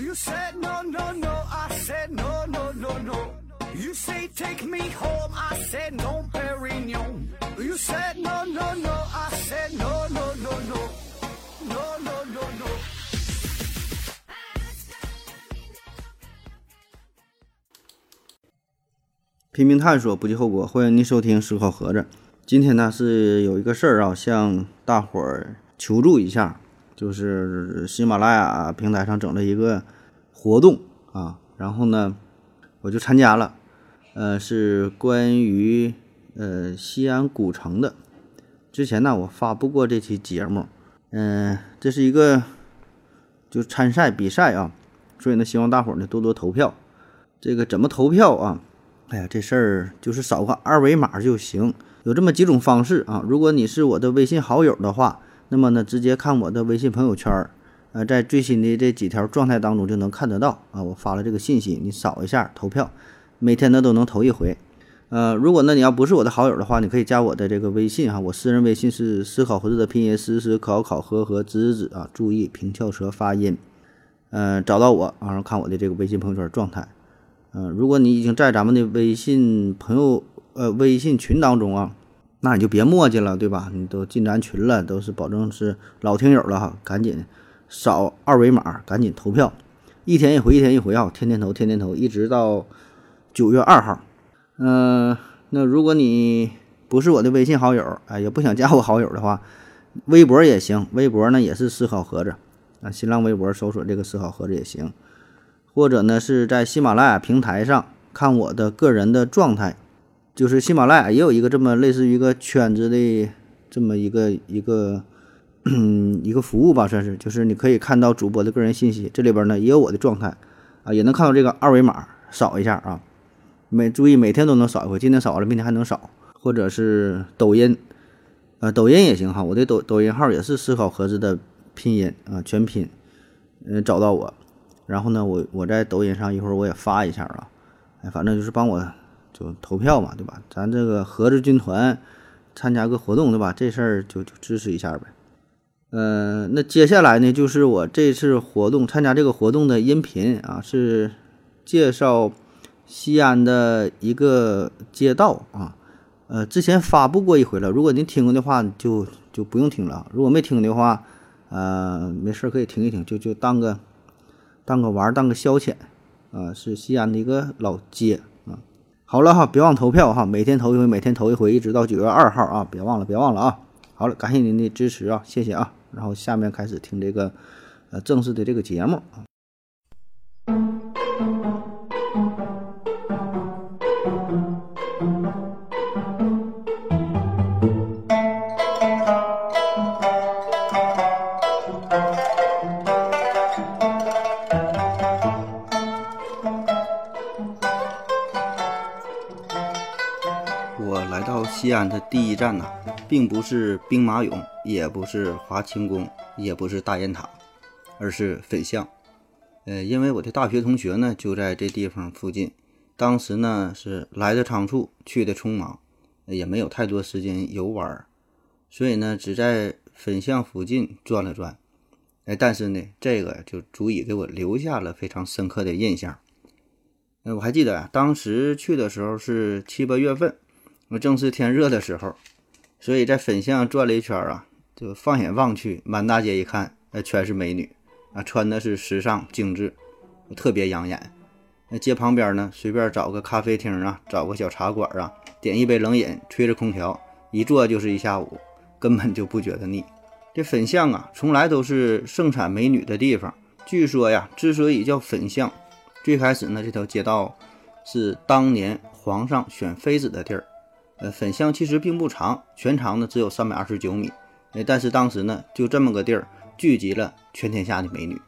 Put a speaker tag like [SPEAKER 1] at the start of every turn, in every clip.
[SPEAKER 1] You said no, no, no. I said no, no, no, no. You say take me home. I said no, Perignon. You said no, no, no. I said no, no, no, no. No, no, no, no.
[SPEAKER 2] 拼命探索，不计后果。欢迎您收听《思考盒子》。今天呢是有一个事儿啊，向大伙儿求助一下，就是喜马拉雅平台上整了一个活动啊，然后呢我就参加了，呃，是关于呃西安古城的。之前呢我发布过这期节目，嗯、这是一个就参赛比赛啊，所以呢希望大伙儿呢多多投票。这个怎么投票啊？哎呀，这事儿就是扫个二维码就行。有这么几种方式啊。如果你是我的微信好友的话，那么呢，直接看我的微信朋友圈儿，呃，在最新的这几条状态当中就能看得到啊。我发了这个信息，你扫一下投票，每天呢都能投一回。呃，如果呢你要不是我的好友的话，你可以加我的这个微信哈，我私人微信是思考盒子的拼音思思考考和和子子啊，注意平翘舌发音。呃，找到我，然后看我的这个微信朋友圈状态。嗯、如果你已经在咱们的微信朋友呃微信群当中啊，那你就别磨叽了，对吧？你都进咱群了，都是保证是老听友了哈，赶紧扫二维码，赶紧投票，一天一回，一天一回啊，天天投，天天投，一直到九月二号。嗯、那如果你不是我的微信好友，哎，也不想加我好友的话，微博也行，微博呢也是思考盒子啊，新浪微博搜索这个思考盒子也行。或者呢是在喜马拉雅平台上看我的个人的状态，就是喜马拉雅也有一个这么类似于一个圈子的这么一个一个嗯一个服务吧，算是，就是你可以看到主播的个人信息，这里边呢也有我的状态啊，也能看到这个二维码，扫一下啊，每注意每天都能扫一回，今天扫了，明天还能扫，或者是抖音，呃，抖音也行哈，我的抖抖音号也是思考盒子的拼音啊，全拼，嗯、找到我。然后呢，我我在抖音上一会儿我也发一下啊，哎，反正就是帮我就投票嘛，对吧？咱这个盒子军团参加个活动，对吧？这事儿就就支持一下呗。呃，那接下来呢，就是我这次活动参加这个活动的音频啊，是介绍西安的一个街道啊。呃，之前发布过一回了，如果您听过的话，就就不用听了；如果没听的话，呃，没事可以听一听，就就当个。当个玩儿，当个消遣，啊，是西安的一个老街。好了哈，别忘投票哈，每天投一回，每天投一回，一直到九月二号啊，别忘了，别忘了啊。好了，感谢您的支持啊，谢谢啊。然后下面开始听这个呃正式的这个节目啊。我来到西安的第一站呐、并不是兵马俑，也不是华清宫，也不是大雁塔，而是粉巷。呃，因为我的大学同学呢就在这地方附近，当时呢是来的仓促，去的匆忙，也没有太多时间游玩儿，所以呢只在粉巷附近转了转。哎，但是呢，这个就足以给我留下了非常深刻的印象。呃，我还记得啊，当时去的时候是七八月份。我正是天热的时候，所以在粉巷转了一圈啊，就放眼望去，满大街一看，呃，全是美女啊，穿的是时尚精致，特别养眼。那街旁边呢，随便找个咖啡厅啊，找个小茶馆啊，点一杯冷饮，吹着空调，一坐就是一下午，根本就不觉得腻。这粉巷啊，从来都是盛产美女的地方。据说呀，之所以叫粉巷，最开始呢，这条街道是当年皇上选妃子的地儿。呃，粉巷其实并不长，全长呢只有三百二十九米。呃，但是当时呢，就这么个地儿，聚集了全天下的美女。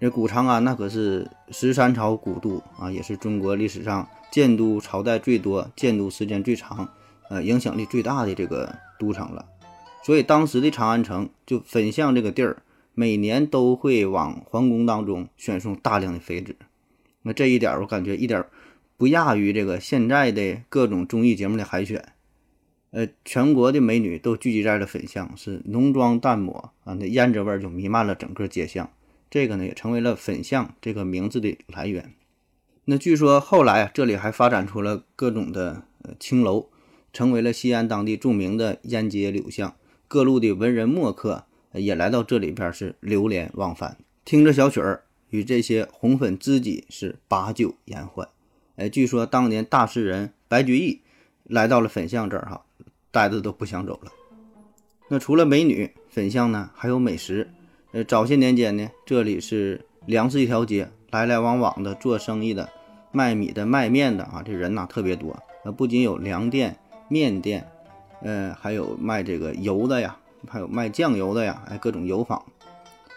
[SPEAKER 2] 这古长安那可是十三朝古都啊，也是中国历史上建都朝代最多、建都时间最长、呃影响力最大的这个都城了。所以当时的长安城就粉巷这个地儿，每年都会往皇宫当中选送大量的妃子。那这一点我感觉一点不亚于这个现在的各种综艺节目的海选。呃，全国的美女都聚集在了粉巷，是浓妆淡抹啊，那胭脂味儿就弥漫了整个街巷，这个呢也成为了粉巷这个名字的来源。那据说后来啊，这里还发展出了各种的呃青楼，成为了西安当地著名的烟街柳巷。各路的文人墨客也来到这里边是流连忘返，听着小曲儿，与这些红粉知己是把酒言欢。哎，据说当年大诗人白居易来到了粉巷这儿哈，呆子都不想走了。那除了美女，粉巷呢还有美食。呃，早些年间呢，这里是粮食一条街，来来往往的做生意的。卖米的、卖面的啊，这人呐特别多。呃，不仅有粮店、面店，呃，还有卖这个油的呀，还有卖酱油的呀，哎，各种油坊。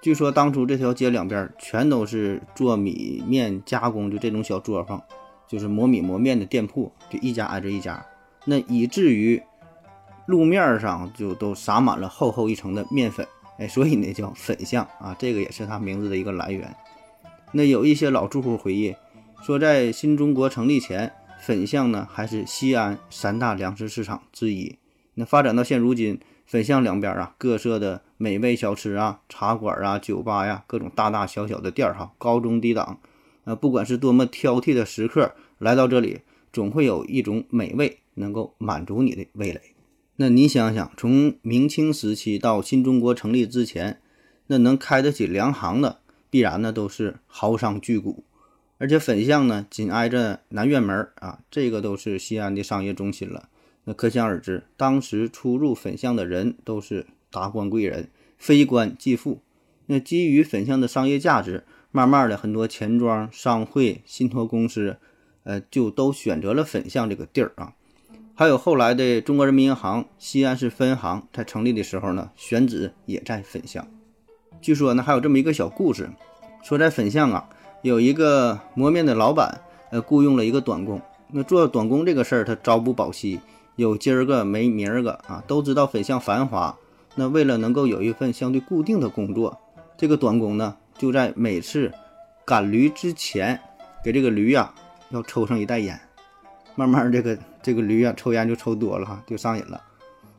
[SPEAKER 2] 据说当初这条街两边全都是做米面加工，就这种小作坊，就是磨米磨面的店铺，就一家挨着一家。那以至于路面上就都撒满了厚厚一层的面粉，哎，所以呢叫粉巷啊，这个也是它名字的一个来源。那有一些老住户回忆。说在新中国成立前，粉巷呢还是西安三大粮食市场之一。那发展到现如今，粉巷两边啊，各色的美味小吃啊、茶馆啊、酒吧呀，各种大大小小的店儿哈，高中低档。呃，不管是多么挑剔的食客来到这里，总会有一种美味能够满足你的味蕾。那你想想，从明清时期到新中国成立之前，那能开得起粮行的，必然呢都是豪商巨贾。而且粉巷呢，紧挨着南院门啊，这个都是西安的商业中心了。那可想而知，当时出入粉巷的人都是达官贵人、非官即富。那基于粉巷的商业价值，慢慢的很多钱庄、商会、信托公司，呃，就都选择了粉巷这个地儿啊。还有后来的中国人民银行西安市分行在成立的时候呢，选址也在粉巷。据说呢，还有这么一个小故事，说在粉巷啊。有一个磨面的老板，呃，雇佣了一个短工。那做短工这个事儿，他朝不保夕，有今儿个没明儿个啊。都知道粉巷繁华，那为了能够有一份相对固定的工作，这个短工呢，就在每次赶驴之前，给这个驴呀要抽上一袋烟。慢慢这个这个驴啊，抽烟就抽多了哈，就上瘾了。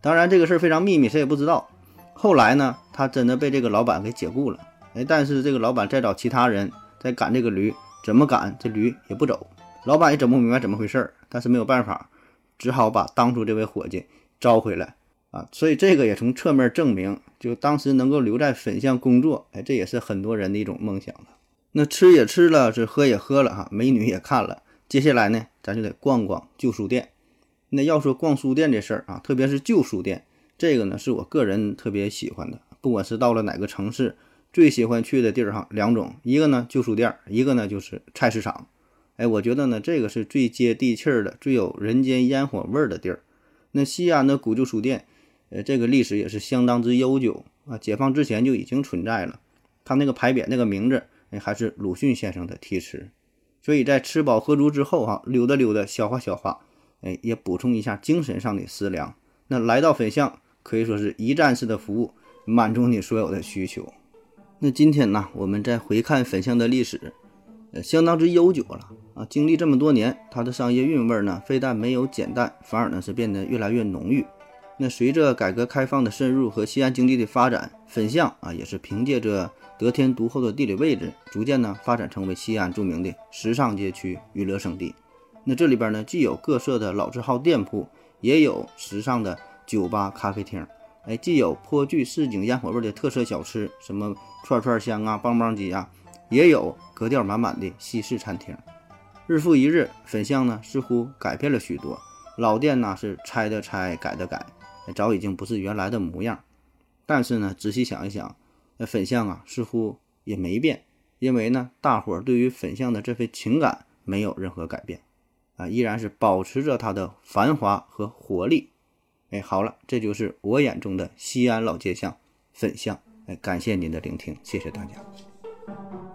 [SPEAKER 2] 当然这个事儿非常秘密，谁也不知道。后来呢，他真的被这个老板给解雇了。哎，但是这个老板再找其他人。在赶这个驴，怎么赶这驴也不走，老板也整不明白怎么回事儿，但是没有办法，只好把当初这位伙计招回来啊。所以这个也从侧面证明，就当时能够留在粉巷工作，哎，这也是很多人的一种梦想了。那吃也吃了，是喝也喝了哈，美女也看了，接下来呢，咱就得逛逛旧书店。那要说逛书店这事儿啊，特别是旧书店，这个呢是我个人特别喜欢的，不管是到了哪个城市。最喜欢去的地儿哈，两种，一个呢旧书店，一个呢就是菜市场。哎，我觉得呢这个是最接地气儿的，最有人间烟火味儿的地儿。那西安的古旧书店，呃，这个历史也是相当之悠久啊，解放之前就已经存在了。它那个牌匾那个名字，哎，还是鲁迅先生的题词。所以在吃饱喝足之后哈，溜达溜达，消化消化，哎，也补充一下精神上的食粮。那来到粉巷，可以说是一站式的服务，满足你所有的需求。那今天呢，我们再回看粉巷的历史，呃，相当之悠久了啊。经历这么多年，它的商业韵味呢，非但没有减淡，反而呢是变得越来越浓郁。那随着改革开放的深入和西安经济的发展，粉巷啊也是凭借着得天独厚的地理位置，逐渐呢发展成为西安著名的时尚街区、娱乐胜地。那这里边呢，既有各色的老字号店铺，也有时尚的酒吧、咖啡厅。哎，既有颇具市井烟火味的特色小吃，什么串串香啊、棒棒鸡啊，也有格调满满的西式餐厅。日复一日，粉巷呢似乎改变了许多，老店呢是拆的拆，改的改，早已经不是原来的模样。但是呢，仔细想一想，那粉巷啊似乎也没变，因为呢，大伙儿对于粉巷的这份情感没有任何改变，啊，依然是保持着它的繁华和活力。哎，好了，这就是我眼中的西安老街巷粉巷。哎，感谢您的聆听，谢谢大家。